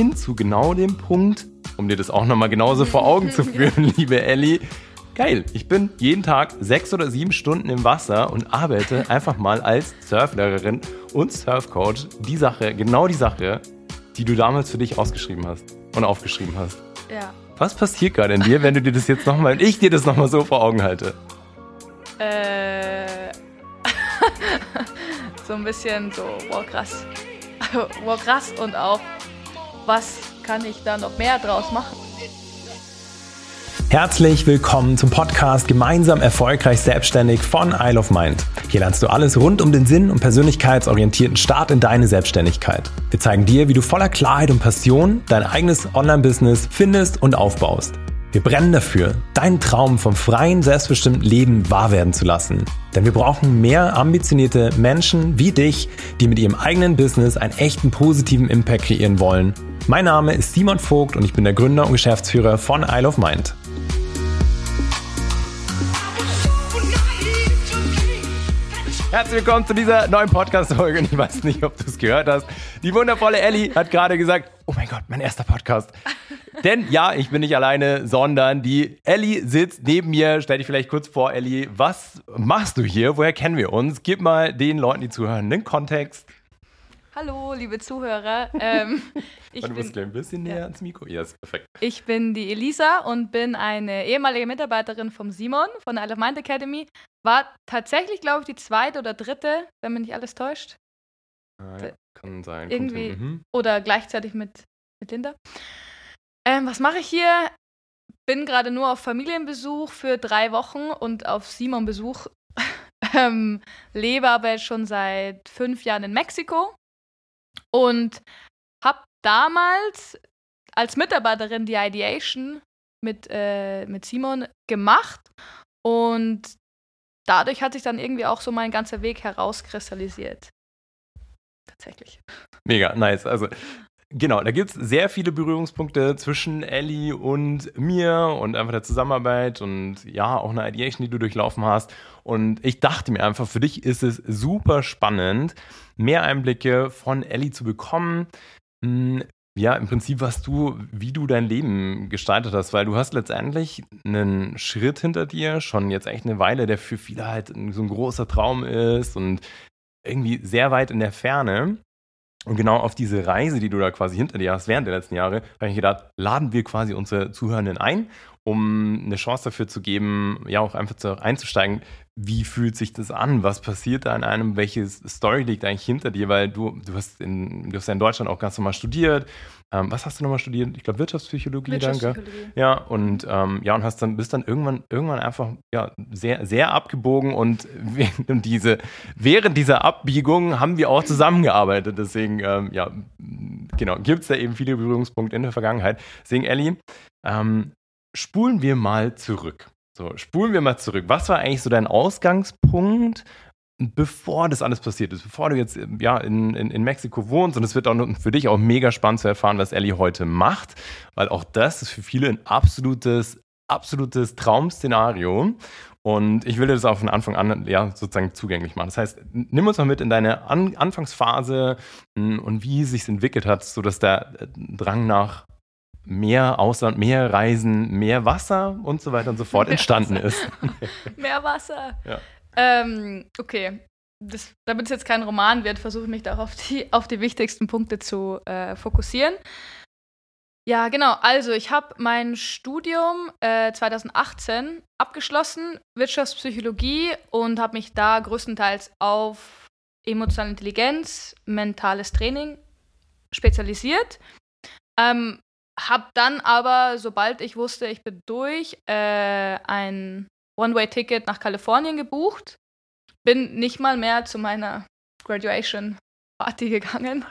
hin zu genau dem Punkt, um dir das auch nochmal genauso vor Augen zu führen, liebe Ellie. Geil, ich bin jeden Tag sechs oder sieben Stunden im Wasser und arbeite einfach mal als Surflehrerin und Surfcoach. Die Sache, genau die Sache, die du damals für dich ausgeschrieben hast und aufgeschrieben hast. Ja. Was passiert gerade in dir, wenn du dir das jetzt nochmal, ich dir das nochmal so vor Augen halte? Äh. so ein bisschen so, wow, krass. wow, krass und auch, was kann ich da noch mehr draus machen? Herzlich willkommen zum Podcast Gemeinsam erfolgreich selbstständig von Isle of Mind. Hier lernst du alles rund um den Sinn und persönlichkeitsorientierten Start in deine Selbstständigkeit. Wir zeigen dir, wie du voller Klarheit und Passion dein eigenes Online-Business findest und aufbaust. Wir brennen dafür, deinen Traum vom freien, selbstbestimmten Leben wahr werden zu lassen. Denn wir brauchen mehr ambitionierte Menschen wie dich, die mit ihrem eigenen Business einen echten positiven Impact kreieren wollen. Mein Name ist Simon Vogt und ich bin der Gründer und Geschäftsführer von Isle of Mind. Herzlich willkommen zu dieser neuen Podcast-Folge. Ich weiß nicht, ob du es gehört hast. Die wundervolle Ellie hat gerade gesagt, oh mein Gott, mein erster Podcast. Denn ja, ich bin nicht alleine, sondern die Ellie sitzt neben mir. Stell dich vielleicht kurz vor, Ellie. Was machst du hier? Woher kennen wir uns? Gib mal den Leuten, die zuhören, einen Kontext. Hallo, liebe Zuhörer. Ähm, ich du musst ein bisschen näher ja. ans Mikro. Ja, ist perfekt. Ich bin die Elisa und bin eine ehemalige Mitarbeiterin vom Simon von der Isle of Mind Academy. War tatsächlich, glaube ich, die zweite oder dritte, wenn mich nicht alles täuscht. Ah, ja, kann sein. Irgendwie. Mhm. Oder gleichzeitig mit, mit Linda. Ähm, was mache ich hier? Bin gerade nur auf Familienbesuch für drei Wochen und auf Simon-Besuch. ähm, lebe aber jetzt schon seit fünf Jahren in Mexiko und habe damals als Mitarbeiterin die Ideation mit, äh, mit Simon gemacht und dadurch hat sich dann irgendwie auch so mein ganzer Weg herauskristallisiert. Tatsächlich. Mega, nice. Also Genau, da gibt es sehr viele Berührungspunkte zwischen Ellie und mir und einfach der Zusammenarbeit und ja, auch eine Ideation, die du durchlaufen hast. Und ich dachte mir einfach, für dich ist es super spannend, mehr Einblicke von Ellie zu bekommen. Hm, ja, im Prinzip, was du, wie du dein Leben gestaltet hast, weil du hast letztendlich einen Schritt hinter dir, schon jetzt echt eine Weile, der für viele halt so ein großer Traum ist und irgendwie sehr weit in der Ferne. Und genau auf diese Reise, die du da quasi hinter dir hast während der letzten Jahre, habe ich gedacht, laden wir quasi unsere Zuhörenden ein, um eine Chance dafür zu geben, ja auch einfach zu, einzusteigen, wie fühlt sich das an? Was passiert da in einem? Welche Story liegt eigentlich hinter dir? Weil du, du hast in, du hast ja in Deutschland auch ganz normal studiert. Ähm, was hast du nochmal studiert? Ich glaube Wirtschaftspsychologie, Wirtschaftspsychologie. danke. Ja, und ähm, ja, und hast dann, bist dann irgendwann, irgendwann einfach ja, sehr, sehr abgebogen und während, diese, während dieser Abbiegung haben wir auch zusammengearbeitet. Deswegen, ähm, ja, genau, gibt es da eben viele Berührungspunkte in der Vergangenheit. Deswegen, Ellie, ähm, spulen wir mal zurück. So, spulen wir mal zurück. Was war eigentlich so dein Ausgangspunkt, bevor das alles passiert ist, bevor du jetzt ja, in, in, in Mexiko wohnst? Und es wird auch für dich auch mega spannend zu erfahren, was Ellie heute macht, weil auch das ist für viele ein absolutes, absolutes Traumszenario. Und ich will dir das auch von Anfang an ja, sozusagen zugänglich machen. Das heißt, nimm uns mal mit in deine an Anfangsphase hm, und wie es sich entwickelt hat, sodass der Drang nach mehr Ausland, mehr Reisen, mehr Wasser und so weiter und so fort mehr entstanden Wasser. ist. mehr Wasser. Ja. Ähm, okay. Das, damit es jetzt kein Roman wird, versuche ich mich da auf die, auf die wichtigsten Punkte zu äh, fokussieren. Ja, genau. Also, ich habe mein Studium äh, 2018 abgeschlossen, Wirtschaftspsychologie, und habe mich da größtenteils auf emotionale Intelligenz, mentales Training spezialisiert. Ähm, hab dann aber, sobald ich wusste, ich bin durch, äh, ein One-Way-Ticket nach Kalifornien gebucht. Bin nicht mal mehr zu meiner Graduation-Party gegangen,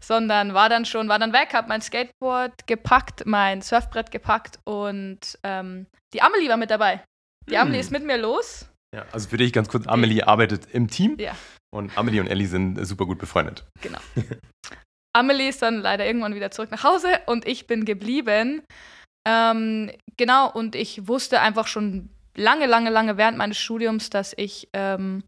sondern war dann schon, war dann weg, hab mein Skateboard gepackt, mein Surfbrett gepackt und ähm, die Amelie war mit dabei. Die hm. Amelie ist mit mir los. Ja, also für dich ganz kurz, Amelie arbeitet im Team. Ja. Und Amelie und Ellie sind super gut befreundet. Genau. Amelie ist dann leider irgendwann wieder zurück nach Hause und ich bin geblieben. Ähm, genau, und ich wusste einfach schon lange, lange, lange während meines Studiums, dass ich ähm,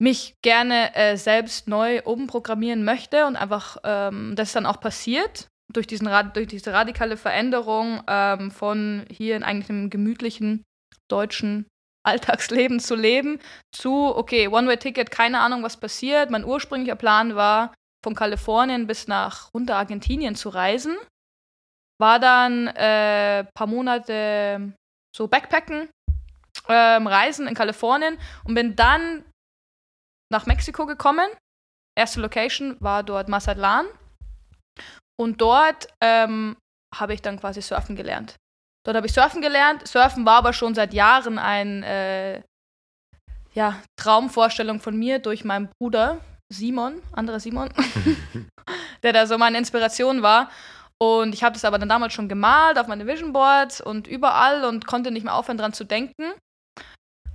mich gerne äh, selbst neu umprogrammieren möchte und einfach ähm, das ist dann auch passiert durch, diesen, durch diese radikale Veränderung ähm, von hier in eigentlich einem gemütlichen deutschen Alltagsleben zu leben zu, okay, One-Way-Ticket, keine Ahnung, was passiert. Mein ursprünglicher Plan war, von Kalifornien bis nach runter Argentinien zu reisen. War dann ein äh, paar Monate so Backpacken, ähm, Reisen in Kalifornien und bin dann nach Mexiko gekommen. Erste Location war dort Mazatlan. Und dort ähm, habe ich dann quasi surfen gelernt. Dort habe ich surfen gelernt. Surfen war aber schon seit Jahren ein äh, ja, Traumvorstellung von mir durch meinen Bruder Simon, anderer Simon, der da so meine Inspiration war. Und ich habe das aber dann damals schon gemalt auf meine Vision Boards und überall und konnte nicht mehr aufhören, dran zu denken.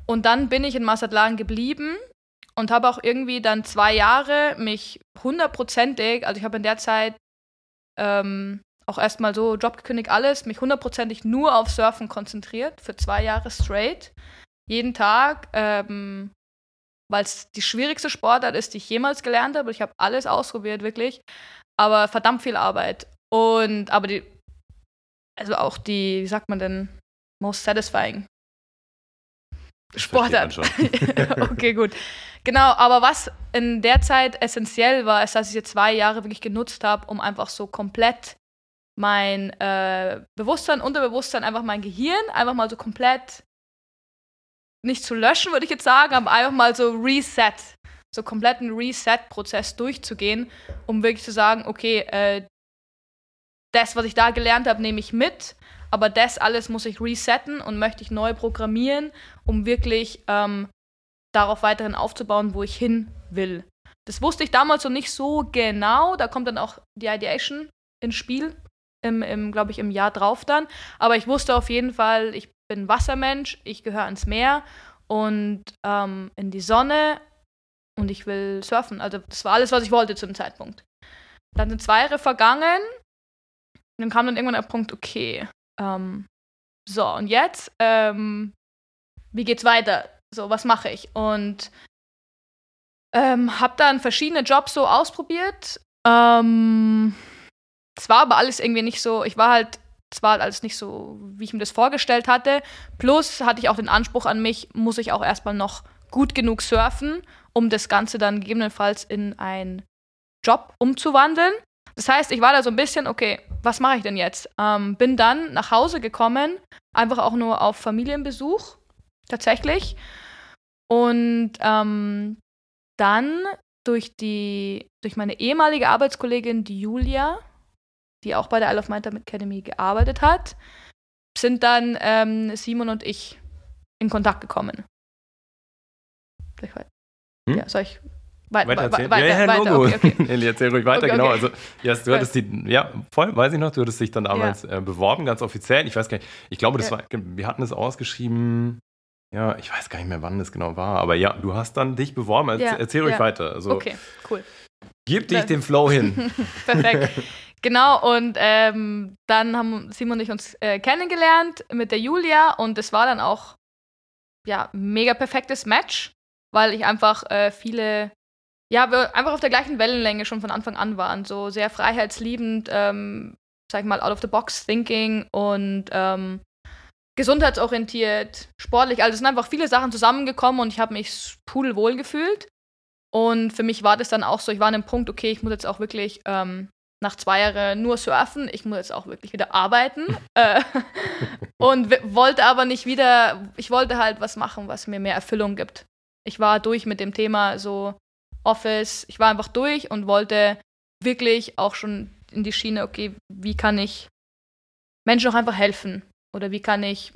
Und dann bin ich in Mazatlan geblieben und habe auch irgendwie dann zwei Jahre mich hundertprozentig, also ich habe in der Zeit ähm, auch erstmal so Job gekündigt, alles, mich hundertprozentig nur auf Surfen konzentriert, für zwei Jahre straight. Jeden Tag, ähm, weil es die schwierigste Sportart ist, die ich jemals gelernt habe. Ich habe alles ausprobiert, wirklich. Aber verdammt viel Arbeit. Und aber die, also auch die, wie sagt man denn, most satisfying Sportart. okay, gut. Genau, aber was in der Zeit essentiell war, ist, dass ich jetzt zwei Jahre wirklich genutzt habe, um einfach so komplett mein äh, Bewusstsein, Unterbewusstsein, einfach mein Gehirn, einfach mal so komplett nicht zu löschen, würde ich jetzt sagen, aber einfach mal so Reset, so kompletten Reset-Prozess durchzugehen, um wirklich zu sagen, okay, äh, das, was ich da gelernt habe, nehme ich mit, aber das alles muss ich resetten und möchte ich neu programmieren, um wirklich ähm, darauf weiterhin aufzubauen, wo ich hin will. Das wusste ich damals noch nicht so genau. Da kommt dann auch die Ideation ins Spiel, im, im glaube ich, im Jahr drauf dann. Aber ich wusste auf jeden Fall, ich bin Wassermensch, ich gehöre ans Meer und ähm, in die Sonne und ich will surfen. Also das war alles, was ich wollte zu dem Zeitpunkt. Dann sind zwei Jahre vergangen. Und dann kam dann irgendwann der Punkt, okay, ähm, so und jetzt, ähm, wie geht's weiter? So, was mache ich? Und ähm, habe dann verschiedene Jobs so ausprobiert. Ähm, es war aber alles irgendwie nicht so, ich war halt, es war alles nicht so, wie ich mir das vorgestellt hatte. Plus hatte ich auch den Anspruch an mich, muss ich auch erstmal noch gut genug surfen, um das Ganze dann gegebenenfalls in einen Job umzuwandeln. Das heißt, ich war da so ein bisschen, okay, was mache ich denn jetzt? Ähm, bin dann nach Hause gekommen, einfach auch nur auf Familienbesuch, tatsächlich. Und ähm, dann durch die, durch meine ehemalige Arbeitskollegin, die Julia, die auch bei der Isle of Mind Academy gearbeitet hat, sind dann ähm, Simon und ich in Kontakt gekommen. Soll ich, hm? ja, soll ich weiter, weiter erzählen? Weiter, ja, ja, weiter, Logo. Okay, okay. Eli, erzähl ruhig weiter, okay, genau. Also, yes, du hattest die, ja, voll, weiß ich noch, du hattest dich dann damals ja. äh, beworben, ganz offiziell. Ich weiß gar nicht, ich glaube, das war, wir hatten es ausgeschrieben, ja, ich weiß gar nicht mehr, wann das genau war, aber ja, du hast dann dich beworben. Erzähl ruhig weiter. Also, okay, cool. Gib dich dem Flow hin. Perfekt. Genau, und ähm, dann haben Simon und ich uns äh, kennengelernt mit der Julia und es war dann auch ja, mega perfektes Match, weil ich einfach äh, viele ja, wir einfach auf der gleichen Wellenlänge schon von Anfang an waren. So sehr freiheitsliebend, ähm, sag ich mal, out of the box thinking und ähm, gesundheitsorientiert, sportlich. Also es sind einfach viele Sachen zusammengekommen und ich habe mich pudelwohl gefühlt. Und für mich war das dann auch so, ich war an dem Punkt, okay, ich muss jetzt auch wirklich ähm, nach zwei Jahren nur surfen, ich muss jetzt auch wirklich wieder arbeiten. äh, und wollte aber nicht wieder, ich wollte halt was machen, was mir mehr Erfüllung gibt. Ich war durch mit dem Thema so, Office. Ich war einfach durch und wollte wirklich auch schon in die Schiene, okay, wie kann ich Menschen auch einfach helfen? Oder wie kann ich,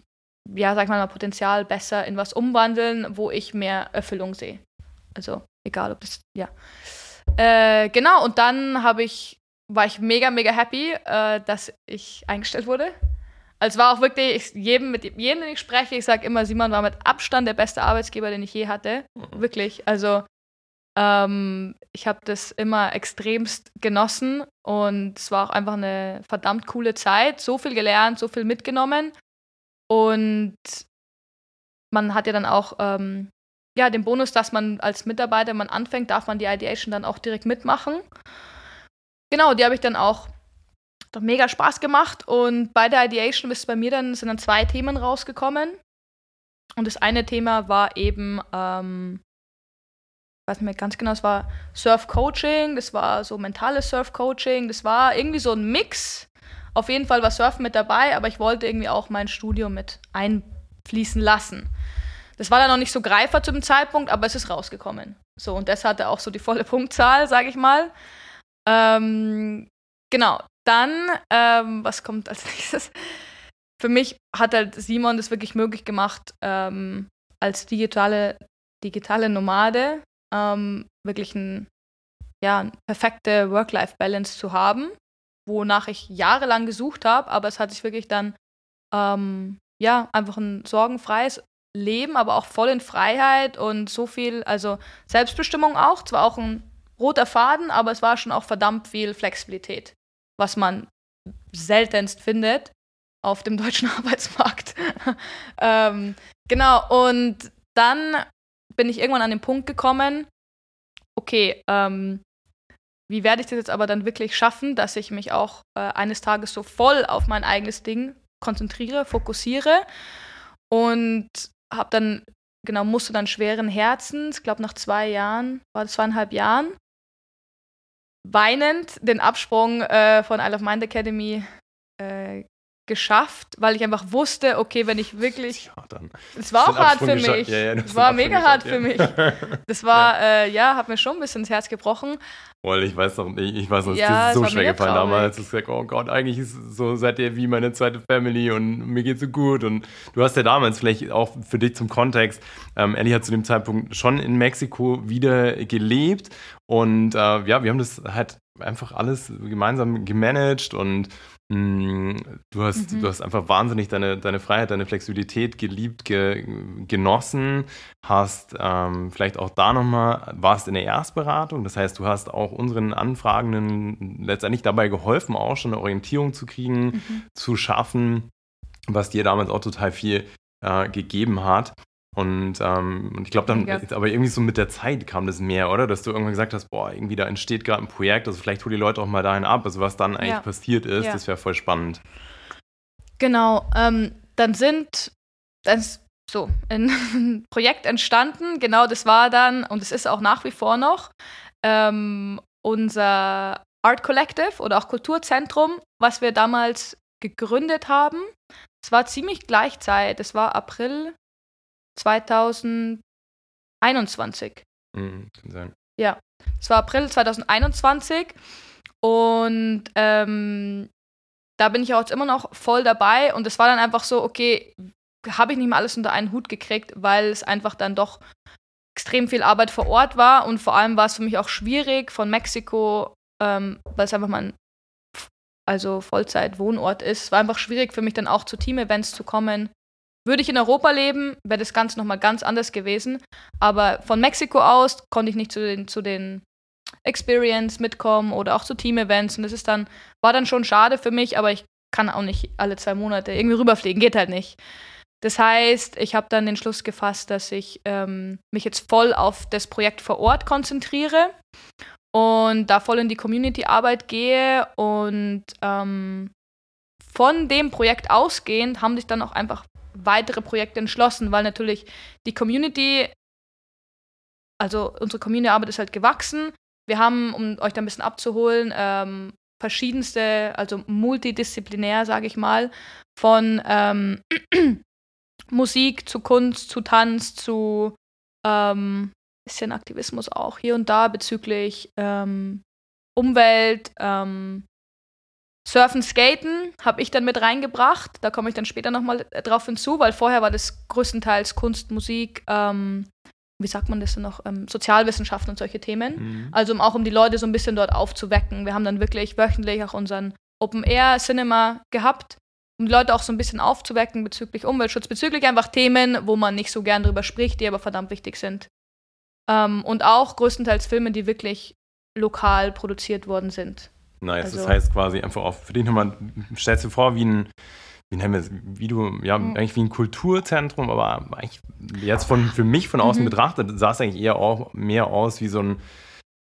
ja, sag mal, Potenzial besser in was umwandeln, wo ich mehr Erfüllung sehe? Also, egal ob das, ja. Äh, genau, und dann habe ich, war ich mega, mega happy, äh, dass ich eingestellt wurde. Also es war auch wirklich, jedem, mit jedem, den ich spreche, ich sage immer, Simon war mit Abstand der beste Arbeitsgeber, den ich je hatte. Mhm. Wirklich. Also ähm, ich habe das immer extremst genossen und es war auch einfach eine verdammt coole Zeit. So viel gelernt, so viel mitgenommen. Und man hat ja dann auch ähm, ja, den Bonus, dass man als Mitarbeiter, wenn man anfängt, darf man die Ideation dann auch direkt mitmachen. Genau, die habe ich dann auch hat mega Spaß gemacht und bei der Ideation ist bei mir dann sind dann zwei Themen rausgekommen. Und das eine Thema war eben, ähm, ich weiß nicht mehr ganz genau, es war Surf Coaching, das war so mentales Surf Coaching, das war irgendwie so ein Mix. Auf jeden Fall war Surfen mit dabei, aber ich wollte irgendwie auch mein Studium mit einfließen lassen. Das war dann noch nicht so greifer zu dem Zeitpunkt, aber es ist rausgekommen. So, und das hatte auch so die volle Punktzahl, sage ich mal. Ähm, genau, dann, ähm, was kommt als nächstes? Für mich hat halt Simon das wirklich möglich gemacht, ähm, als digitale, digitale Nomade ähm, wirklich ein, ja, perfekte Work-Life-Balance zu haben, wonach ich jahrelang gesucht habe, aber es hat sich wirklich dann ähm, ja, einfach ein sorgenfreies Leben, aber auch voll in Freiheit und so viel, also Selbstbestimmung auch, zwar auch ein roter Faden, aber es war schon auch verdammt viel Flexibilität was man seltenst findet auf dem deutschen Arbeitsmarkt. ähm, genau, und dann bin ich irgendwann an den Punkt gekommen, okay, ähm, wie werde ich das jetzt aber dann wirklich schaffen, dass ich mich auch äh, eines Tages so voll auf mein eigenes Ding konzentriere, fokussiere und habe dann, genau, musste dann schweren Herzens, ich glaube nach zwei Jahren, war das zweieinhalb Jahren, weinend den Absprung äh, von Isle of Mind Academy äh, geschafft, weil ich einfach wusste, okay, wenn ich wirklich. Es war auch hart für mich. Ja, ja, es war mega hart für mich. Das war, ja. Äh, ja, hat mir schon ein bisschen ins Herz gebrochen. Boah, ich weiß noch, ich, ich weiß noch, ja, es ist so schwer gefallen traurig. damals. Ich gesagt, oh Gott, eigentlich ist so, seid ihr wie meine zweite Family und mir geht's so gut. Und du hast ja damals vielleicht auch für dich zum Kontext, ähm, Ellie hat zu dem Zeitpunkt schon in Mexiko wieder gelebt. Und äh, ja, wir haben das halt einfach alles gemeinsam gemanagt und du hast, mhm. du hast einfach wahnsinnig deine, deine Freiheit, deine Flexibilität geliebt, ge, genossen, hast ähm, vielleicht auch da nochmal, warst in der Erstberatung, das heißt, du hast auch unseren Anfragenden letztendlich dabei geholfen, auch schon eine Orientierung zu kriegen, mhm. zu schaffen, was dir damals auch total viel äh, gegeben hat. Und, ähm, und ich glaube dann, ja. aber irgendwie so mit der Zeit kam das mehr, oder? Dass du irgendwann gesagt hast, boah, irgendwie da entsteht gerade ein Projekt, also vielleicht hol die Leute auch mal dahin ab, also was dann eigentlich ja. passiert ist, ja. das wäre voll spannend. Genau, ähm, dann sind, dann ist so, ein Projekt entstanden, genau das war dann, und es ist auch nach wie vor noch, ähm, unser Art Collective oder auch Kulturzentrum, was wir damals gegründet haben. Es war ziemlich gleichzeitig, es war April 2021. Mhm, kann sein. Ja, es war April 2021 und ähm, da bin ich auch immer noch voll dabei und es war dann einfach so, okay, habe ich nicht mal alles unter einen Hut gekriegt, weil es einfach dann doch extrem viel Arbeit vor Ort war und vor allem war es für mich auch schwierig von Mexiko, ähm, weil es einfach mein also Vollzeit-Wohnort ist. Es war einfach schwierig für mich dann auch zu Team-Events zu kommen würde ich in Europa leben, wäre das Ganze nochmal ganz anders gewesen. Aber von Mexiko aus konnte ich nicht zu den, zu den Experience mitkommen oder auch zu Team-Events. Und das ist dann, war dann schon schade für mich, aber ich kann auch nicht alle zwei Monate irgendwie rüberfliegen, geht halt nicht. Das heißt, ich habe dann den Schluss gefasst, dass ich ähm, mich jetzt voll auf das Projekt vor Ort konzentriere und da voll in die Community-Arbeit gehe und ähm, von dem Projekt ausgehend haben sich dann auch einfach weitere Projekte entschlossen, weil natürlich die Community, also unsere Community-Arbeit ist halt gewachsen. Wir haben, um euch da ein bisschen abzuholen, ähm, verschiedenste, also multidisziplinär, sage ich mal, von ähm, Musik zu Kunst, zu Tanz, zu ähm, bisschen Aktivismus auch hier und da bezüglich ähm, Umwelt, ähm, Surfen, Skaten habe ich dann mit reingebracht. Da komme ich dann später nochmal äh, drauf hinzu, weil vorher war das größtenteils Kunst, Musik, ähm, wie sagt man das denn noch, ähm, Sozialwissenschaften und solche Themen. Mhm. Also um, auch um die Leute so ein bisschen dort aufzuwecken. Wir haben dann wirklich wöchentlich auch unseren Open-Air-Cinema gehabt, um die Leute auch so ein bisschen aufzuwecken bezüglich Umweltschutz, bezüglich einfach Themen, wo man nicht so gern drüber spricht, die aber verdammt wichtig sind. Ähm, und auch größtenteils Filme, die wirklich lokal produziert worden sind. Nice. Also, das heißt quasi einfach auch für dich nochmal, stellst du vor, wie ein, wie nennen wir es, wie du, ja, mhm. eigentlich wie ein Kulturzentrum, aber eigentlich jetzt von, für mich von außen mhm. betrachtet, sah es eigentlich eher auch mehr aus wie so ein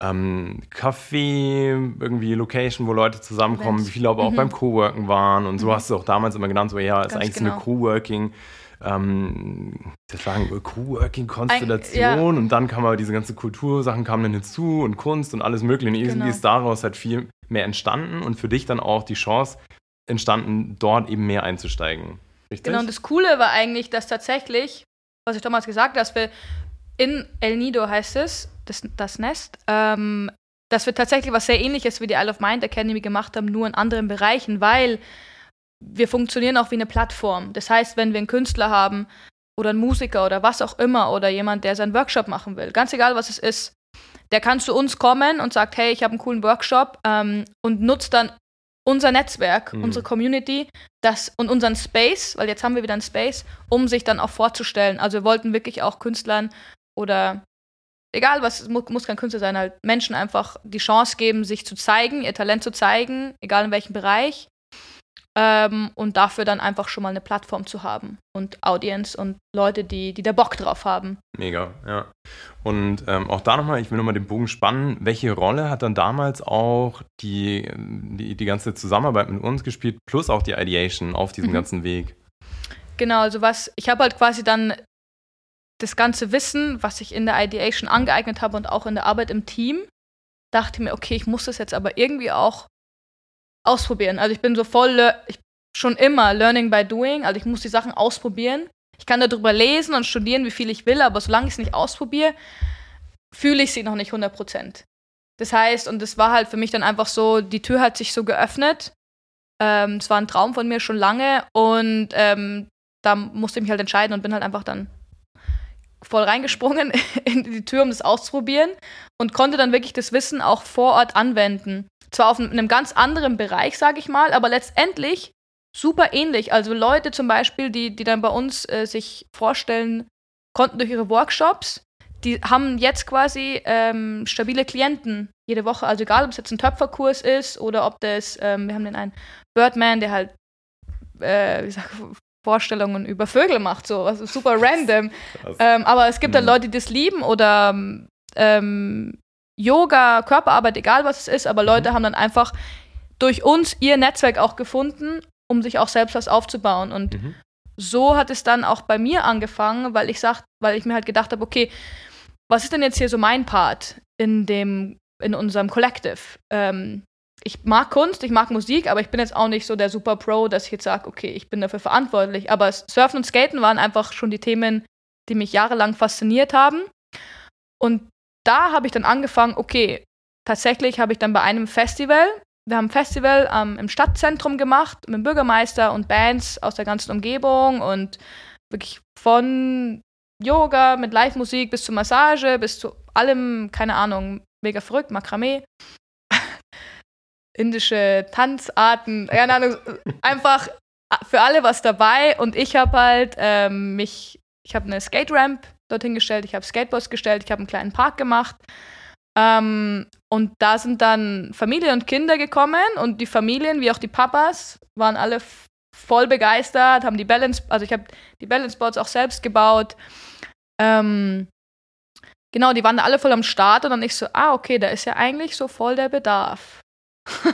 ähm, Café, irgendwie Location, wo Leute zusammenkommen, wie viele aber auch mhm. beim Coworken waren und so mhm. hast du auch damals immer genannt, so ja, ist eigentlich genau. so eine genau. Coworking- ähm, das sagen Coworking-Konstellation ja. und dann kam aber diese ganze Kultursachen kamen dann hinzu und Kunst und alles mögliche. Und irgendwie genau. ist daraus halt viel mehr entstanden und für dich dann auch die Chance entstanden, dort eben mehr einzusteigen. Richtig? Genau, und das Coole war eigentlich, dass tatsächlich, was ich damals gesagt habe, dass wir in El Nido heißt es, das, das Nest, ähm, dass wir tatsächlich was sehr ähnliches wie die Isle of Mind Academy gemacht haben, nur in anderen Bereichen, weil wir funktionieren auch wie eine Plattform. Das heißt, wenn wir einen Künstler haben oder einen Musiker oder was auch immer oder jemand, der seinen Workshop machen will, ganz egal was es ist, der kann zu uns kommen und sagt, hey, ich habe einen coolen Workshop ähm, und nutzt dann unser Netzwerk, mhm. unsere Community das, und unseren Space, weil jetzt haben wir wieder einen Space, um sich dann auch vorzustellen. Also wir wollten wirklich auch Künstlern oder egal was, es muss, muss kein Künstler sein, halt Menschen einfach die Chance geben, sich zu zeigen, ihr Talent zu zeigen, egal in welchem Bereich ähm, und dafür dann einfach schon mal eine Plattform zu haben und Audience und Leute, die, die da Bock drauf haben. Mega, ja. Und ähm, auch da nochmal, ich will nochmal den Bogen spannen. Welche Rolle hat dann damals auch die, die, die ganze Zusammenarbeit mit uns gespielt, plus auch die Ideation auf diesem mhm. ganzen Weg? Genau, also was, ich habe halt quasi dann das ganze Wissen, was ich in der Ideation angeeignet habe und auch in der Arbeit im Team, dachte mir, okay, ich muss das jetzt aber irgendwie auch ausprobieren. Also ich bin so voll, ich, schon immer Learning by Doing. Also ich muss die Sachen ausprobieren. Ich kann darüber lesen und studieren, wie viel ich will, aber solange ich es nicht ausprobiere, fühle ich sie noch nicht 100 Prozent. Das heißt, und das war halt für mich dann einfach so, die Tür hat sich so geöffnet. Ähm, es ähm, war ein Traum von mir schon lange und ähm, da musste ich mich halt entscheiden und bin halt einfach dann voll reingesprungen in die Tür, um das auszuprobieren und konnte dann wirklich das Wissen auch vor Ort anwenden. Zwar auf einem ganz anderen Bereich, sage ich mal, aber letztendlich super ähnlich. Also Leute zum Beispiel, die, die dann bei uns äh, sich vorstellen konnten durch ihre Workshops, die haben jetzt quasi ähm, stabile Klienten jede Woche. Also egal, ob es jetzt ein Töpferkurs ist oder ob das, ähm, wir haben den einen Birdman, der halt, äh, wie sag, Vorstellungen über Vögel macht, so, also super random. Ähm, aber es gibt dann mhm. Leute, die das lieben oder ähm, Yoga, Körperarbeit, egal was es ist, aber Leute mhm. haben dann einfach durch uns ihr Netzwerk auch gefunden, um sich auch selbst was aufzubauen. Und mhm. so hat es dann auch bei mir angefangen, weil ich sag, weil ich mir halt gedacht habe, okay, was ist denn jetzt hier so mein Part in dem, in unserem Collective? Ähm, ich mag Kunst, ich mag Musik, aber ich bin jetzt auch nicht so der Super Pro, dass ich jetzt sage, okay, ich bin dafür verantwortlich. Aber Surfen und Skaten waren einfach schon die Themen, die mich jahrelang fasziniert haben. Und da habe ich dann angefangen, okay, tatsächlich habe ich dann bei einem Festival, wir haben ein Festival ähm, im Stadtzentrum gemacht mit dem Bürgermeister und Bands aus der ganzen Umgebung und wirklich von Yoga mit Live-Musik bis zur Massage, bis zu allem, keine Ahnung, mega verrückt, Makramee indische Tanzarten, keine Ahnung, einfach für alle was dabei. Und ich habe halt ähm, mich, ich habe eine Skate Ramp dorthin gestellt, ich habe Skateboards gestellt, ich habe einen kleinen Park gemacht. Ähm, und da sind dann Familien und Kinder gekommen und die Familien, wie auch die Papas, waren alle voll begeistert, haben die Balance, also ich habe die Balance Boards auch selbst gebaut. Ähm, genau, die waren alle voll am Start und dann ich so, ah, okay, da ist ja eigentlich so voll der Bedarf.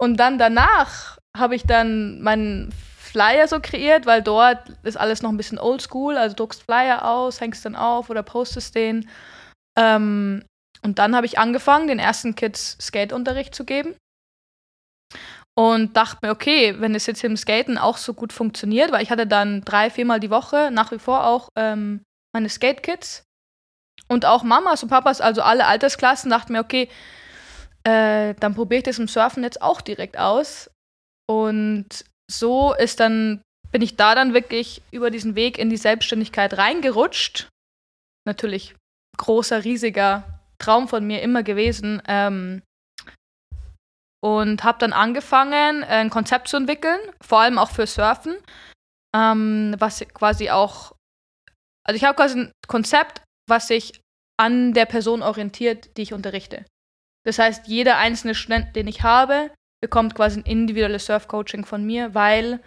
und dann danach habe ich dann meinen Flyer so kreiert, weil dort ist alles noch ein bisschen oldschool. Also druckst Flyer aus, hängst dann auf oder postest den. Ähm, und dann habe ich angefangen, den ersten Kids Skateunterricht zu geben. Und dachte mir, okay, wenn es jetzt im Skaten auch so gut funktioniert, weil ich hatte dann drei, viermal die Woche nach wie vor auch ähm, meine Skate-Kids. Und auch Mamas und Papas, also alle Altersklassen, dachten mir, okay, äh, dann probiere ich das im Surfen jetzt auch direkt aus. Und so ist dann, bin ich da dann wirklich über diesen Weg in die Selbstständigkeit reingerutscht. Natürlich großer, riesiger Traum von mir immer gewesen. Ähm, und habe dann angefangen, ein Konzept zu entwickeln, vor allem auch für Surfen, ähm, was quasi auch, also ich habe quasi ein Konzept, was sich an der Person orientiert, die ich unterrichte. Das heißt, jeder einzelne Student, den ich habe, bekommt quasi ein individuelles Surf-Coaching von mir, weil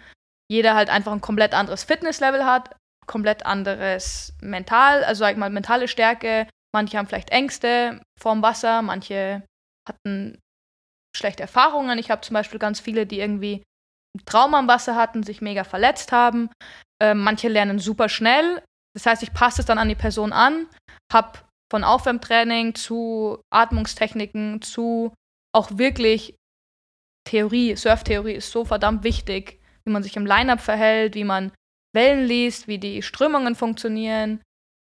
jeder halt einfach ein komplett anderes Fitnesslevel hat, komplett anderes Mental, also sag ich mal, mentale Stärke. Manche haben vielleicht Ängste vorm Wasser, manche hatten schlechte Erfahrungen. Ich habe zum Beispiel ganz viele, die irgendwie ein Trauma am Wasser hatten, sich mega verletzt haben. Äh, manche lernen super schnell. Das heißt, ich passe es dann an die Person an, habe von Aufwärmtraining zu Atmungstechniken zu auch wirklich Theorie, Surftheorie ist so verdammt wichtig, wie man sich im Line-Up verhält, wie man Wellen liest, wie die Strömungen funktionieren.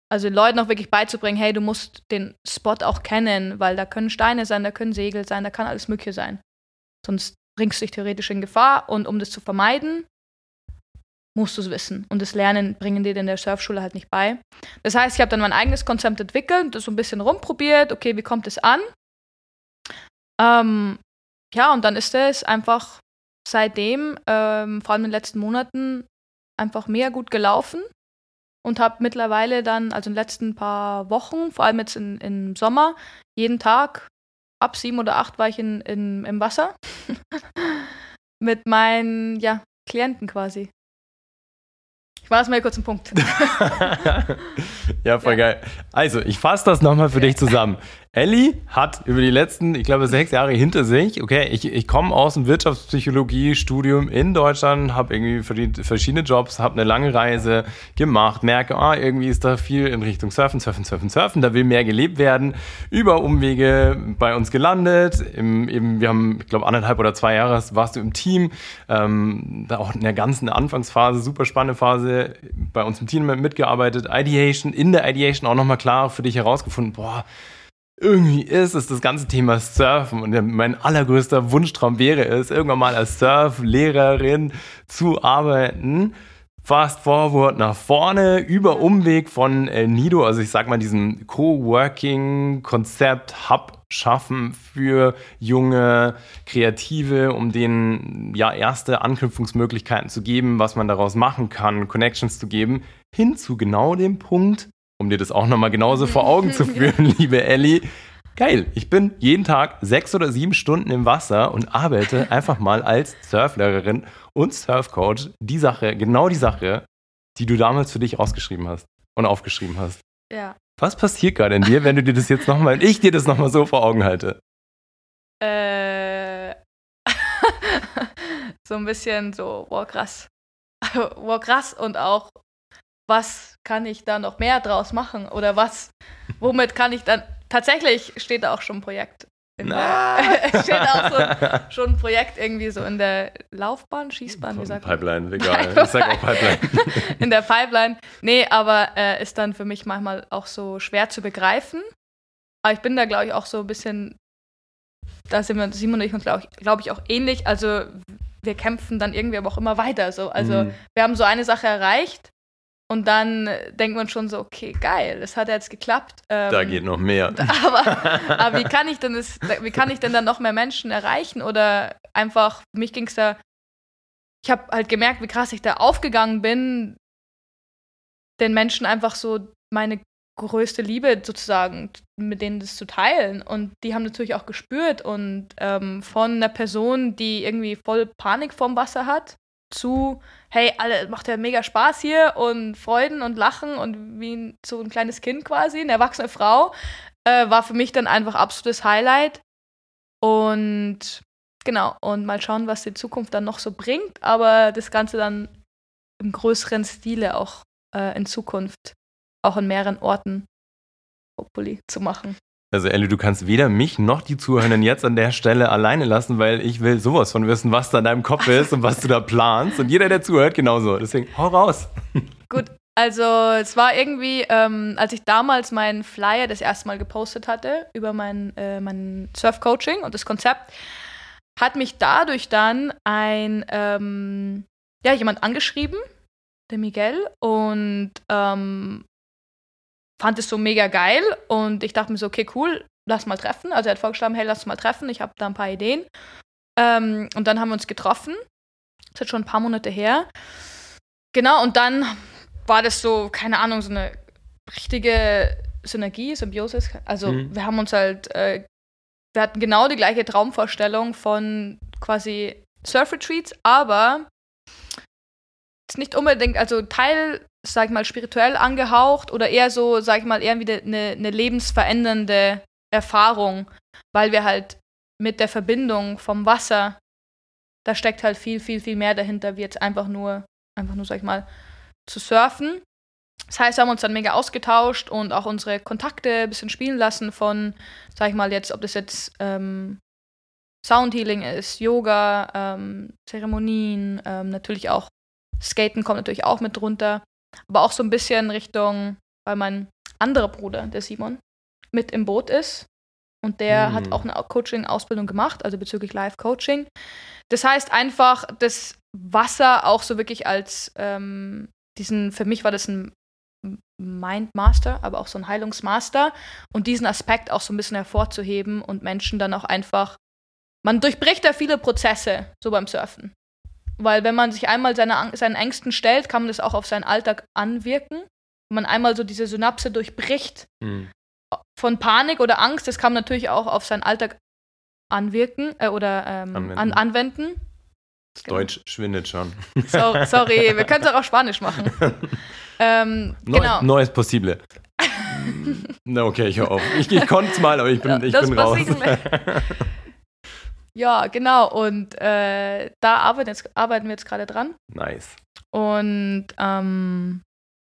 Also den Leuten auch wirklich beizubringen, hey, du musst den Spot auch kennen, weil da können Steine sein, da können Segel sein, da kann alles Mögliche sein. Sonst bringst du dich theoretisch in Gefahr und um das zu vermeiden, musst du es wissen. Und das Lernen bringen dir in der Surfschule halt nicht bei. Das heißt, ich habe dann mein eigenes Konzept entwickelt, das so ein bisschen rumprobiert, okay, wie kommt es an? Ähm, ja, und dann ist es einfach seitdem, ähm, vor allem in den letzten Monaten, einfach mehr gut gelaufen und habe mittlerweile dann, also in den letzten paar Wochen, vor allem jetzt in, im Sommer, jeden Tag ab sieben oder acht war ich in, in, im Wasser mit meinen ja, Klienten quasi. Ich war es mal kurz einen Punkt. ja, voll ja. geil. Also, ich fasse das nochmal für dich zusammen. Ellie hat über die letzten, ich glaube, sechs Jahre hinter sich, okay, ich, ich komme aus dem Wirtschaftspsychologie-Studium in Deutschland, habe irgendwie verschiedene Jobs, habe eine lange Reise gemacht, merke, ah, irgendwie ist da viel in Richtung Surfen, Surfen, Surfen, Surfen, da will mehr gelebt werden, über Umwege bei uns gelandet, im, eben, wir haben, ich glaube, anderthalb oder zwei Jahre warst du im Team, ähm, da auch in der ganzen Anfangsphase, super spannende Phase, bei uns im Team mitgearbeitet, Ideation, in der Ideation auch nochmal klar für dich herausgefunden, boah, irgendwie ist es das ganze Thema Surfen und mein allergrößter Wunschtraum wäre es, irgendwann mal als Surflehrerin zu arbeiten. Fast forward nach vorne, über Umweg von El Nido, also ich sag mal diesen Coworking-Konzept, Hub schaffen für junge Kreative, um denen ja erste Anknüpfungsmöglichkeiten zu geben, was man daraus machen kann, Connections zu geben, hin zu genau dem Punkt, um dir das auch nochmal genauso vor Augen zu führen, liebe Ellie. Geil, ich bin jeden Tag sechs oder sieben Stunden im Wasser und arbeite einfach mal als Surflehrerin und Surfcoach. Die Sache, genau die Sache, die du damals für dich ausgeschrieben hast und aufgeschrieben hast. Ja. Was passiert gerade in dir, wenn du dir das jetzt nochmal, und ich dir das nochmal so vor Augen halte? Äh. so ein bisschen so, wow, krass. wow, krass und auch was kann ich da noch mehr draus machen oder was, womit kann ich dann, tatsächlich steht da auch schon ein Projekt. In der, steht auch so, schon ein Projekt irgendwie so in der Laufbahn, Schießbahn, wie sagt Pipeline, egal. Ich sag auch Pipeline. in der Pipeline. Nee, aber äh, ist dann für mich manchmal auch so schwer zu begreifen. Aber ich bin da, glaube ich, auch so ein bisschen, da sind wir, Simon und ich uns, glaube ich, glaub ich, auch ähnlich. Also wir kämpfen dann irgendwie aber auch immer weiter. So. Also mhm. wir haben so eine Sache erreicht und dann denkt man schon so, okay, geil, das hat jetzt geklappt. Ähm, da geht noch mehr. Aber, aber, wie, kann ich denn das, wie kann ich denn dann noch mehr Menschen erreichen? Oder einfach, für mich ging es da, ich habe halt gemerkt, wie krass ich da aufgegangen bin, den Menschen einfach so meine größte Liebe sozusagen, mit denen das zu teilen. Und die haben natürlich auch gespürt und ähm, von einer Person, die irgendwie voll Panik vorm Wasser hat, zu, hey, alle macht ja mega Spaß hier und Freuden und Lachen und wie so ein kleines Kind quasi, eine erwachsene Frau, äh, war für mich dann einfach absolutes Highlight. Und genau, und mal schauen, was die Zukunft dann noch so bringt, aber das Ganze dann im größeren Stile auch äh, in Zukunft, auch in mehreren Orten, hopefully, zu machen. Also Ellie, du kannst weder mich noch die Zuhörenden jetzt an der Stelle alleine lassen, weil ich will sowas von wissen, was da in deinem Kopf ist und was du da planst. Und jeder, der zuhört, genauso. Deswegen hau raus. Gut, also es war irgendwie, ähm, als ich damals meinen Flyer das erste Mal gepostet hatte über mein, äh, mein Surf-Coaching und das Konzept, hat mich dadurch dann ein, ähm, ja, jemand angeschrieben, der Miguel, und ähm, fand es so mega geil und ich dachte mir so, okay, cool, lass mal treffen. Also er hat vorgeschlagen, hey, lass mal treffen, ich habe da ein paar Ideen. Ähm, und dann haben wir uns getroffen. Das ist jetzt schon ein paar Monate her. Genau, und dann war das so, keine Ahnung, so eine richtige Synergie, Symbiosis. Also mhm. wir haben uns halt, äh, wir hatten genau die gleiche Traumvorstellung von quasi Surf-Retreats, aber ist nicht unbedingt, also Teil, sag ich mal, spirituell angehaucht oder eher so, sag ich mal, eher wieder eine, eine lebensverändernde Erfahrung, weil wir halt mit der Verbindung vom Wasser, da steckt halt viel, viel, viel mehr dahinter, wie jetzt einfach nur, einfach nur, sag ich mal, zu surfen. Das heißt, wir haben uns dann mega ausgetauscht und auch unsere Kontakte ein bisschen spielen lassen von, sag ich mal jetzt, ob das jetzt ähm, Soundhealing ist, Yoga, ähm, Zeremonien, ähm, natürlich auch Skaten kommt natürlich auch mit drunter, aber auch so ein bisschen Richtung, weil mein anderer Bruder, der Simon, mit im Boot ist und der mhm. hat auch eine Coaching-Ausbildung gemacht, also bezüglich Live-Coaching. Das heißt einfach, das Wasser auch so wirklich als ähm, diesen, für mich war das ein Mindmaster, aber auch so ein Heilungsmaster und diesen Aspekt auch so ein bisschen hervorzuheben und Menschen dann auch einfach, man durchbricht da viele Prozesse, so beim Surfen. Weil wenn man sich einmal seine, seinen Ängsten stellt, kann man das auch auf seinen Alltag anwirken. Wenn man einmal so diese Synapse durchbricht mhm. von Panik oder Angst, das kann man natürlich auch auf seinen Alltag anwirken äh, oder ähm, anwenden. An, anwenden. Genau. Deutsch schwindet schon. So, sorry, wir können es auch auf Spanisch machen. ähm, Neu, genau. Neues Possible. Na okay, ich höre auf. Ich, ich konnte es mal, aber ich bin, ich bin raus. Ja, genau. Und äh, da arbeiten, jetzt, arbeiten wir jetzt gerade dran. Nice. Und ähm,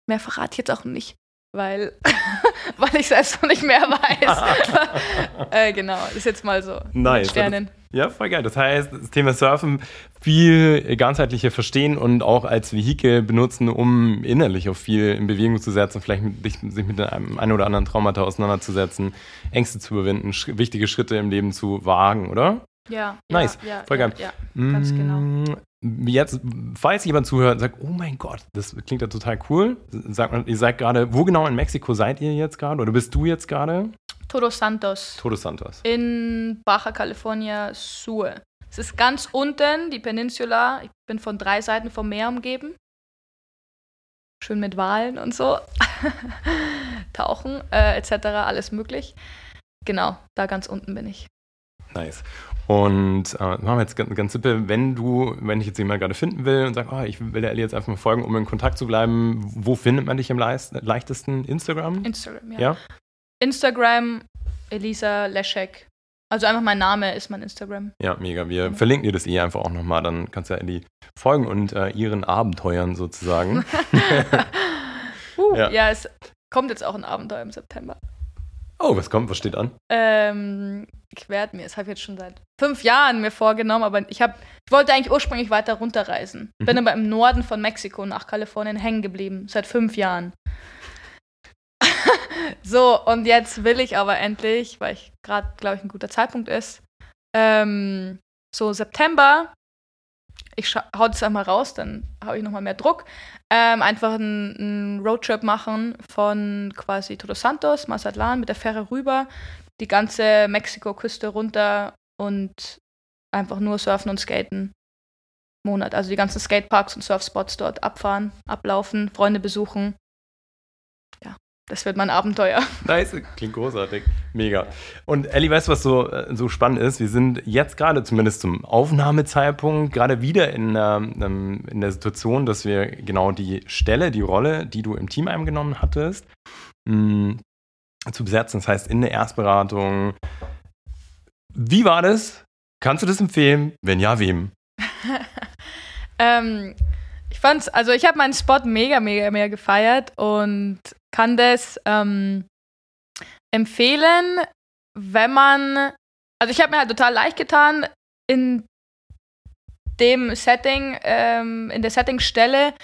mehr verrate ich jetzt auch nicht weil, weil ich selbst noch nicht mehr weiß. äh, genau, ist jetzt mal so. Nice. Sternen. Ja, voll geil. Das heißt, das Thema Surfen viel ganzheitlicher verstehen und auch als Vehikel benutzen, um innerlich auch viel in Bewegung zu setzen, vielleicht mit, sich mit einem ein oder anderen Traumata auseinanderzusetzen, Ängste zu überwinden, sch wichtige Schritte im Leben zu wagen, oder? Ja. Nice. Ja, voll geil. Ja, ja, ganz genau. Mm, jetzt, falls jemand zuhört und sagt, oh mein Gott, das klingt ja total cool, sagt man, ihr seid gerade, wo genau in Mexiko seid ihr jetzt gerade oder bist du jetzt gerade? Todos Santos. Todos Santos. In Baja California Sur. Es ist ganz unten, die Peninsula. Ich bin von drei Seiten vom Meer umgeben. Schön mit Walen und so. Tauchen, äh, etc. Alles möglich. Genau, da ganz unten bin ich. Nice. Und äh, machen wir jetzt ganz, ganz simpel, wenn du, wenn ich jetzt jemand gerade finden will und sage, oh, ich will der Ellie jetzt einfach mal folgen, um in Kontakt zu bleiben, wo findet man dich am leichtesten? Instagram? Instagram, ja. ja? Instagram, Elisa Leschek. Also einfach mein Name ist mein Instagram. Ja, mega. Wir genau. verlinken dir das eh einfach auch nochmal. Dann kannst du ja Ellie folgen und äh, ihren Abenteuern sozusagen. uh, ja. ja, es kommt jetzt auch ein Abenteuer im September. Oh, was kommt? Was steht an? Ähm, ich werde mir, das habe ich jetzt schon seit fünf Jahren mir vorgenommen, aber ich, hab, ich wollte eigentlich ursprünglich weiter runterreisen. Mhm. Bin aber im Norden von Mexiko nach Kalifornien hängen geblieben, seit fünf Jahren. so, und jetzt will ich aber endlich, weil ich gerade, glaube ich, ein guter Zeitpunkt ist, ähm, so September ich hau das einmal raus, dann habe ich nochmal mehr Druck. Ähm, einfach einen, Roadtrip machen von quasi Todos Santos, Mazatlan mit der Fähre rüber, die ganze Mexiko-Küste runter und einfach nur surfen und skaten. Monat. Also die ganzen Skateparks und Surfspots dort abfahren, ablaufen, Freunde besuchen. Das wird mein Abenteuer. Nice, klingt großartig. Mega. Und Ellie, weißt du, was so, äh, so spannend ist? Wir sind jetzt gerade, zumindest zum Aufnahmezeitpunkt, gerade wieder in, ähm, in der Situation, dass wir genau die Stelle, die Rolle, die du im Team eingenommen hattest, mh, mm, zu besetzen. Das heißt, in der Erstberatung. Wie war das? Kannst du das empfehlen? Wenn ja, wem? ähm, ich fand's, also ich habe meinen Spot mega, mega, mega gefeiert und kann das ähm, empfehlen, wenn man, also ich habe mir halt total leicht getan in dem Setting, ähm, in der Settingstelle,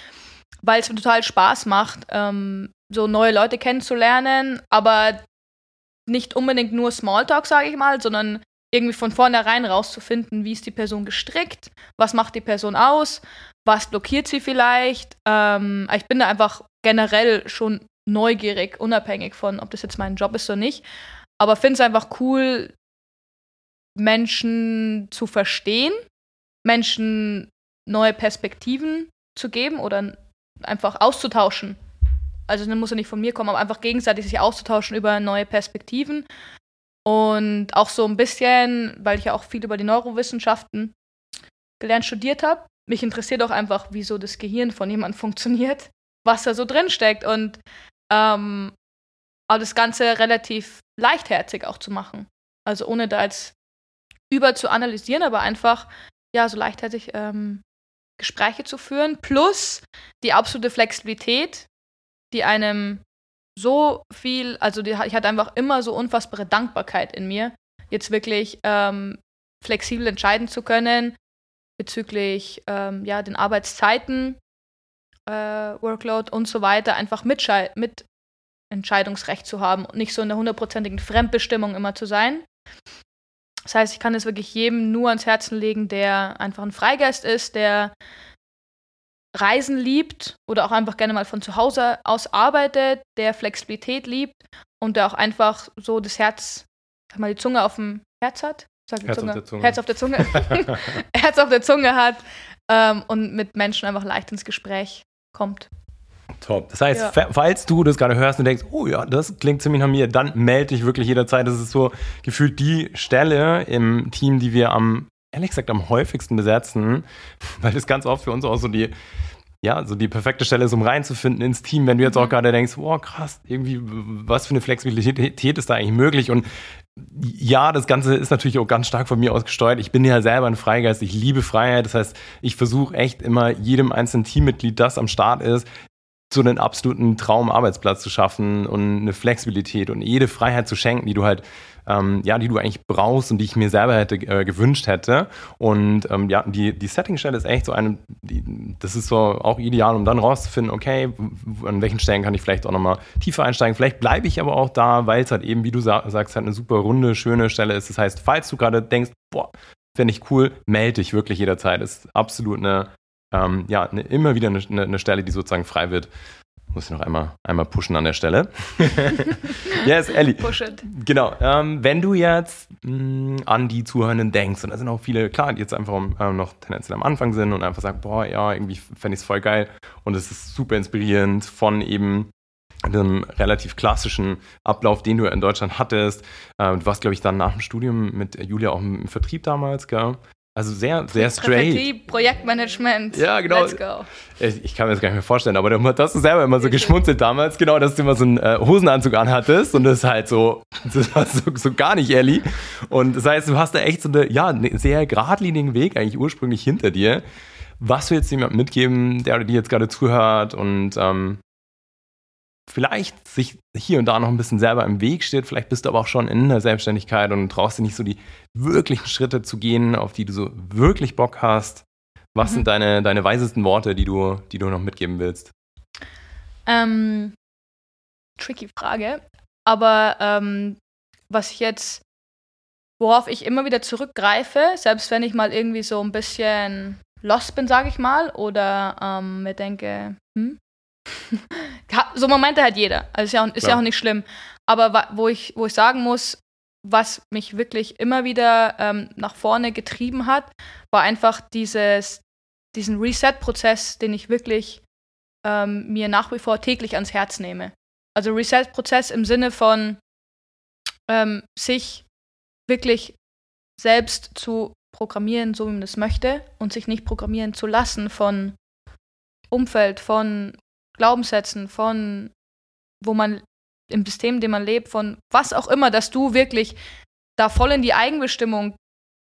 weil es mir total Spaß macht, ähm, so neue Leute kennenzulernen, aber nicht unbedingt nur Smalltalk, sage ich mal, sondern irgendwie von vornherein rauszufinden, wie ist die Person gestrickt, was macht die Person aus, was blockiert sie vielleicht. Ähm, ich bin da einfach generell schon neugierig, unabhängig von, ob das jetzt mein Job ist oder nicht. Aber finde es einfach cool, Menschen zu verstehen, Menschen neue Perspektiven zu geben oder einfach auszutauschen. Also das muss ja nicht von mir kommen, aber einfach gegenseitig sich auszutauschen über neue Perspektiven. Und auch so ein bisschen, weil ich ja auch viel über die Neurowissenschaften gelernt studiert habe, mich interessiert auch einfach, wieso das Gehirn von jemandem funktioniert, was da so drin steckt und ähm, aber das Ganze relativ leichtherzig auch zu machen. Also ohne da jetzt über zu analysieren, aber einfach ja so leichtherzig ähm, Gespräche zu führen, plus die absolute Flexibilität, die einem so viel, also die, ich hatte einfach immer so unfassbare Dankbarkeit in mir, jetzt wirklich ähm, flexibel entscheiden zu können bezüglich ähm, ja, den Arbeitszeiten, äh, Workload und so weiter, einfach mit, mit Entscheidungsrecht zu haben und nicht so in der hundertprozentigen Fremdbestimmung immer zu sein. Das heißt, ich kann es wirklich jedem nur ans Herzen legen, der einfach ein Freigeist ist, der Reisen liebt oder auch einfach gerne mal von zu Hause aus arbeitet, der Flexibilität liebt und der auch einfach so das Herz, sag mal, die Zunge auf dem Herz hat. Sag Herz Zunge. auf der Zunge. Herz auf der Zunge. Herz auf der Zunge hat ähm, und mit Menschen einfach leicht ins Gespräch kommt. Top. Das heißt, ja. falls du das gerade hörst und denkst, oh ja, das klingt ziemlich nach mir, dann melde dich wirklich jederzeit. Das ist so gefühlt die Stelle im Team, die wir am, ehrlich gesagt, am häufigsten besetzen, weil das ganz oft für uns auch so die, ja, so die perfekte Stelle ist, um reinzufinden ins Team, wenn du jetzt auch mhm. gerade denkst, oh krass, irgendwie, was für eine Flexibilität ist da eigentlich möglich? Und ja, das Ganze ist natürlich auch ganz stark von mir aus gesteuert. Ich bin ja selber ein Freigeist. Ich liebe Freiheit. Das heißt, ich versuche echt immer jedem einzelnen Teammitglied, das am Start ist, so einen absoluten Traumarbeitsplatz zu schaffen und eine Flexibilität und jede Freiheit zu schenken, die du halt, ähm, ja, die du eigentlich brauchst und die ich mir selber hätte äh, gewünscht hätte. Und ähm, ja, die, die Settingstelle ist echt so eine, die, das ist so auch ideal, um dann rauszufinden, okay, an welchen Stellen kann ich vielleicht auch nochmal tiefer einsteigen. Vielleicht bleibe ich aber auch da, weil es halt eben, wie du sa sagst, halt eine super runde, schöne Stelle ist. Das heißt, falls du gerade denkst, boah, finde ich cool, melde dich wirklich jederzeit. Ist absolut eine ähm, ja, ne, immer wieder eine, eine, Stelle, die sozusagen frei wird. Muss ich noch einmal, einmal pushen an der Stelle. yes, Ellie. Push it. Genau. Ähm, wenn du jetzt mh, mm, an die Zuhörenden denkst, und da sind auch viele, klar, die jetzt einfach ähm, noch tendenziell am Anfang sind und einfach sagen, boah, ja, irgendwie fände ich es voll geil und es ist super inspirierend von eben einem relativ klassischen Ablauf, den du in Deutschland hattest. Äh, du warst, glaube ich, dann nach dem Studium mit Julia auch im Vertrieb damals, gell? Also sehr, sehr straight. Vertrieb, Projektmanagement. Ja, genau. Let's go. Ich, kann mir das gar nicht mehr vorstellen, aber du hast du selber immer so geschmunzelt damals, genau, dass du immer so einen äh, Hosenanzug anhattest und das ist halt so, das war so, so, gar nicht ehrlich. Und das heißt, du hast da echt so eine, ja, einen sehr geradlinigen Weg eigentlich ursprünglich hinter dir. Was du jetzt jemandem mitgeben, der dir jetzt gerade zuhört und ähm, vielleicht sich hier und da noch ein bisschen selber im Weg steht. Vielleicht bist du aber auch schon in der Selbstständigkeit und traust dir nicht so die wirklichen Schritte zu gehen, auf die du so wirklich Bock hast. Was mhm. sind deine, deine weisesten Worte, die du, die du noch mitgeben willst? Ähm, tricky Frage. Aber ähm, was ich jetzt, worauf ich immer wieder zurückgreife, selbst wenn ich mal irgendwie so ein bisschen lost bin, sage ich mal, oder ähm, mir denke, hm, so Momente hat jeder. Also ist ja auch, ist ja auch nicht schlimm. Aber wo ich, wo ich sagen muss, was mich wirklich immer wieder ähm, nach vorne getrieben hat, war einfach dieses, diesen Reset-Prozess, den ich wirklich ähm, mir nach wie vor täglich ans Herz nehme. Also Reset-Prozess im Sinne von ähm, sich wirklich selbst zu programmieren, so wie man es möchte, und sich nicht programmieren zu lassen von Umfeld, von Glaubenssätzen, von wo man im System, in dem man lebt, von was auch immer, dass du wirklich da voll in die Eigenbestimmung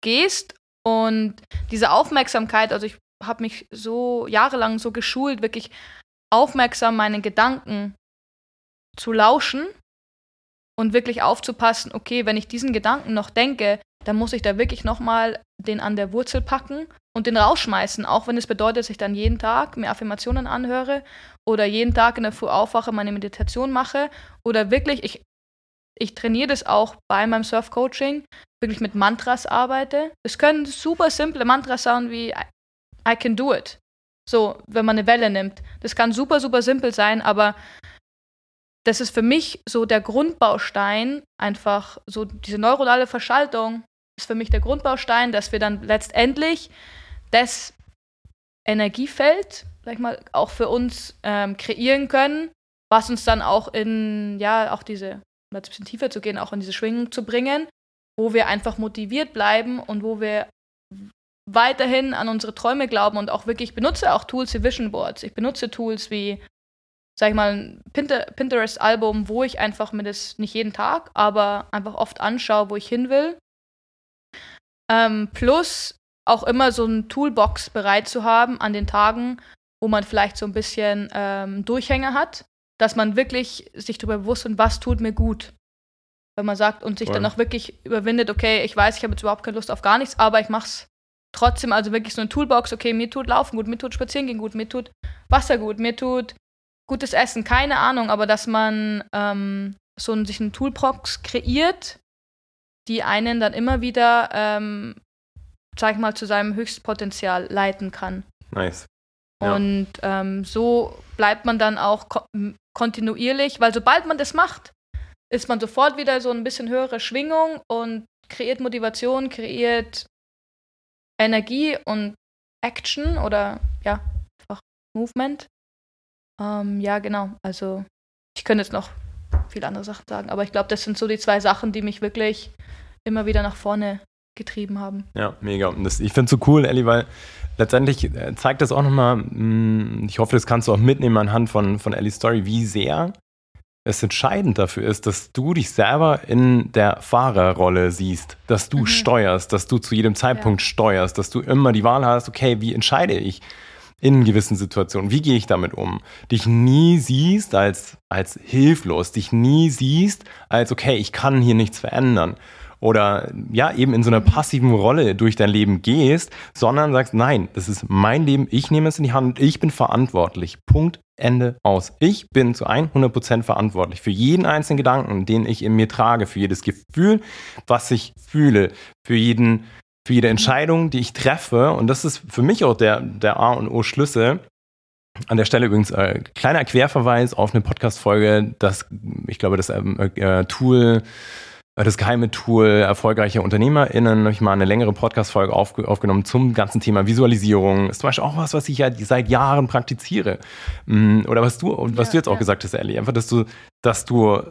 gehst und diese Aufmerksamkeit, also ich habe mich so jahrelang so geschult, wirklich aufmerksam meinen Gedanken zu lauschen und wirklich aufzupassen, okay, wenn ich diesen Gedanken noch denke, dann muss ich da wirklich nochmal den an der Wurzel packen und den rausschmeißen, auch wenn es bedeutet, dass ich dann jeden Tag mir Affirmationen anhöre oder jeden Tag in der Früh aufwache, meine Meditation mache oder wirklich, ich, ich trainiere das auch bei meinem Surf-Coaching, wirklich mit Mantras arbeite. Es können super simple Mantras sein wie I, I can do it. So, wenn man eine Welle nimmt. Das kann super, super simpel sein, aber das ist für mich so der Grundbaustein, einfach so diese neuronale Verschaltung ist für mich der Grundbaustein, dass wir dann letztendlich das Energiefeld, sag ich mal, auch für uns ähm, kreieren können, was uns dann auch in, ja, auch diese, um jetzt ein bisschen tiefer zu gehen, auch in diese Schwingung zu bringen, wo wir einfach motiviert bleiben und wo wir weiterhin an unsere Träume glauben und auch wirklich, ich benutze auch Tools wie Vision Boards. Ich benutze Tools wie, sag ich mal, ein Pinterest-Album, wo ich einfach mir das nicht jeden Tag, aber einfach oft anschaue, wo ich hin will. Ähm, plus auch immer so ein Toolbox bereit zu haben an den Tagen, wo man vielleicht so ein bisschen ähm, Durchhänger hat, dass man wirklich sich darüber bewusst ist, was tut mir gut. Wenn man sagt und sich Voll. dann auch wirklich überwindet, okay, ich weiß, ich habe jetzt überhaupt keine Lust auf gar nichts, aber ich mach's trotzdem, also wirklich so eine Toolbox, okay, mir tut Laufen gut, mir tut Spazieren gehen gut, mir tut Wasser gut, mir tut gutes Essen, keine Ahnung, aber dass man ähm, so ein, sich eine Toolbox kreiert, die einen dann immer wieder, ähm, sag ich mal, zu seinem Höchstpotenzial leiten kann. Nice. Ja. Und ähm, so bleibt man dann auch ko kontinuierlich, weil sobald man das macht, ist man sofort wieder so ein bisschen höhere Schwingung und kreiert Motivation, kreiert Energie und Action oder ja, einfach Movement. Ähm, ja, genau. Also ich könnte jetzt noch viele andere Sachen sagen, aber ich glaube, das sind so die zwei Sachen, die mich wirklich immer wieder nach vorne getrieben haben. Ja, mega. Und das, ich finde es so cool, Ellie, weil letztendlich äh, zeigt das auch nochmal, mm, ich hoffe, das kannst du auch mitnehmen anhand von, von Ellies Story, wie sehr es entscheidend dafür ist, dass du dich selber in der Fahrerrolle siehst, dass du mhm. steuerst, dass du zu jedem Zeitpunkt ja. steuerst, dass du immer die Wahl hast, okay, wie entscheide ich in gewissen Situationen, wie gehe ich damit um? Dich nie siehst als, als hilflos, dich nie siehst als, okay, ich kann hier nichts verändern, oder ja, eben in so einer passiven Rolle durch dein Leben gehst, sondern sagst, nein, das ist mein Leben, ich nehme es in die Hand und ich bin verantwortlich. Punkt, Ende aus. Ich bin zu 100% verantwortlich für jeden einzelnen Gedanken, den ich in mir trage, für jedes Gefühl, was ich fühle, für jeden für jede Entscheidung, die ich treffe. Und das ist für mich auch der, der A und O Schlüssel. An der Stelle übrigens äh, kleiner Querverweis auf eine Podcast-Folge, das, ich glaube, das ähm, äh, Tool das geheime Tool erfolgreicher UnternehmerInnen habe ich mal eine längere Podcast-Folge auf, aufgenommen zum ganzen Thema Visualisierung. Ist zum Beispiel auch was, was ich ja seit Jahren praktiziere. Mm, oder was du, was ja, du jetzt auch gesagt hast, Ellie. Einfach, dass du, dass du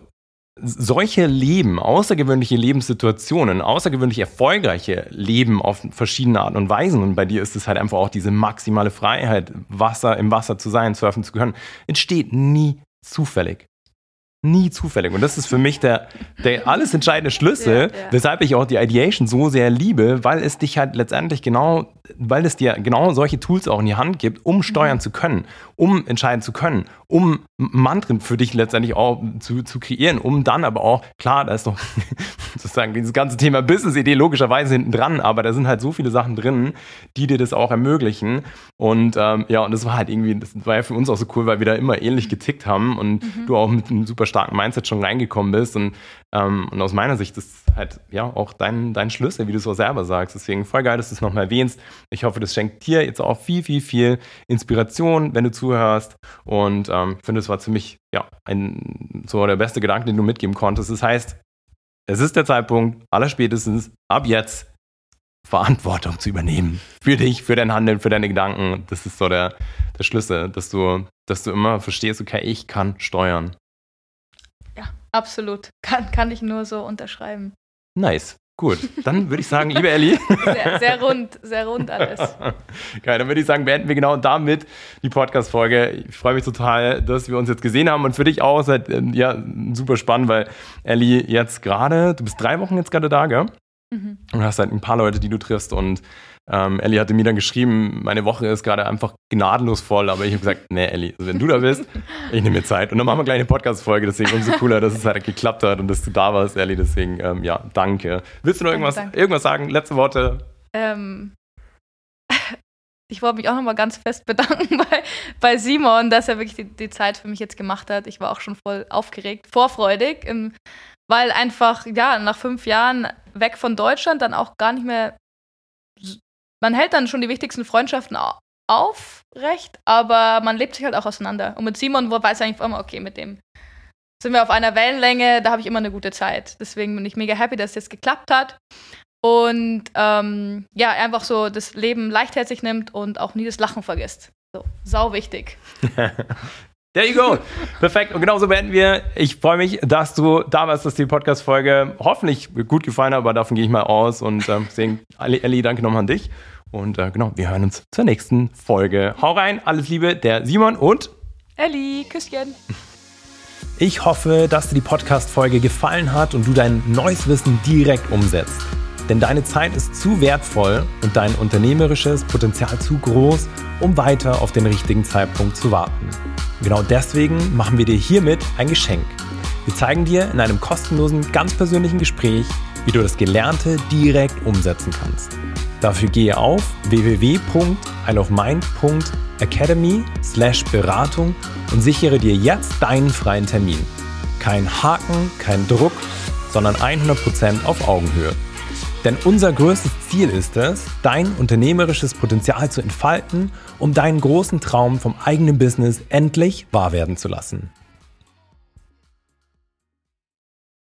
solche Leben, außergewöhnliche Lebenssituationen, außergewöhnlich erfolgreiche Leben auf verschiedene Arten und Weisen, und bei dir ist es halt einfach auch diese maximale Freiheit, Wasser im Wasser zu sein, surfen zu können, entsteht nie zufällig nie zufällig. Und das ist für mich der, der alles entscheidende Schlüssel, ja, ja. weshalb ich auch die Ideation so sehr liebe, weil es dich halt letztendlich genau, weil es dir genau solche Tools auch in die Hand gibt, um steuern mhm. zu können, um entscheiden zu können, um Mantren für dich letztendlich auch zu, zu kreieren, um dann aber auch, klar, da ist doch sozusagen dieses ganze Thema Business-Idee logischerweise hinten dran, aber da sind halt so viele Sachen drin, die dir das auch ermöglichen. Und ähm, ja, und das war halt irgendwie, das war ja für uns auch so cool, weil wir da immer ähnlich getickt haben und mhm. du auch mit einem super starken Mindset schon reingekommen bist. Und, ähm, und aus meiner Sicht ist halt ja auch dein, dein Schlüssel, wie du es auch selber sagst. Deswegen voll geil, dass du es nochmal erwähnst. Ich hoffe, das schenkt dir jetzt auch viel, viel, viel Inspiration, wenn du zuhörst. Und ähm, ich finde, es war ziemlich, ja, ein, so der beste Gedanke, den du mitgeben konntest. Das heißt, es ist der Zeitpunkt, allerspätestens ab jetzt Verantwortung zu übernehmen. Für dich, für dein Handeln, für deine Gedanken. Das ist so der, der Schlüssel, dass du, dass du immer verstehst, okay, ich kann steuern. Absolut. Kann, kann ich nur so unterschreiben. Nice. Gut, dann würde ich sagen, liebe Ellie. Sehr, sehr, rund, sehr rund alles. Geil, dann würde ich sagen, beenden wir genau damit die Podcast-Folge. Ich freue mich total, dass wir uns jetzt gesehen haben und für dich auch seit, ja, super spannend, weil Ellie jetzt gerade, du bist drei Wochen jetzt gerade da, gell? Mhm. Und hast halt ein paar Leute, die du triffst und ähm, Ellie hatte mir dann geschrieben, meine Woche ist gerade einfach gnadenlos voll, aber ich habe gesagt, nee, Ellie, also wenn du da bist, ich nehme mir Zeit. Und dann machen wir gleich eine Podcast-Folge, deswegen umso cooler, dass es halt geklappt hat und dass du da warst, Ellie. Deswegen, ähm, ja, danke. Willst du noch irgendwas, danke, danke. irgendwas sagen? Letzte Worte? Ähm, ich wollte mich auch nochmal ganz fest bedanken bei, bei Simon, dass er wirklich die, die, Zeit für mich jetzt gemacht hat. Ich war auch schon voll aufgeregt, vorfreudig, im, weil einfach, ja, nach fünf Jahren weg von Deutschland dann auch gar nicht mehr man hält dann schon die wichtigsten Freundschaften aufrecht, aber man lebt sich halt auch auseinander. Und mit Simon wo weiß ich eigentlich immer, okay, mit dem sind wir auf einer Wellenlänge, da habe ich immer eine gute Zeit. Deswegen bin ich mega happy, dass es jetzt geklappt hat. Und ähm, ja, einfach so das Leben leichtherzig nimmt und auch nie das Lachen vergisst. So, sau wichtig. There you go. Perfekt. Und genauso beenden wir. Ich freue mich, dass du da warst, dass die Podcast-Folge hoffentlich gut gefallen hat, aber davon gehe ich mal aus. Und ähm, deswegen, Ellie, danke nochmal an dich. Und äh, genau, wir hören uns zur nächsten Folge. Hau rein, alles Liebe, der Simon und Elli, Küsschen. Ich hoffe, dass dir die Podcast-Folge gefallen hat und du dein neues Wissen direkt umsetzt. Denn deine Zeit ist zu wertvoll und dein unternehmerisches Potenzial zu groß, um weiter auf den richtigen Zeitpunkt zu warten. Genau deswegen machen wir dir hiermit ein Geschenk. Wir zeigen dir in einem kostenlosen, ganz persönlichen Gespräch, wie du das Gelernte direkt umsetzen kannst. Dafür gehe auf www.isleofmind.academy slash Beratung und sichere dir jetzt deinen freien Termin. Kein Haken, kein Druck, sondern 100% auf Augenhöhe. Denn unser größtes Ziel ist es, dein unternehmerisches Potenzial zu entfalten, um deinen großen Traum vom eigenen Business endlich wahr werden zu lassen.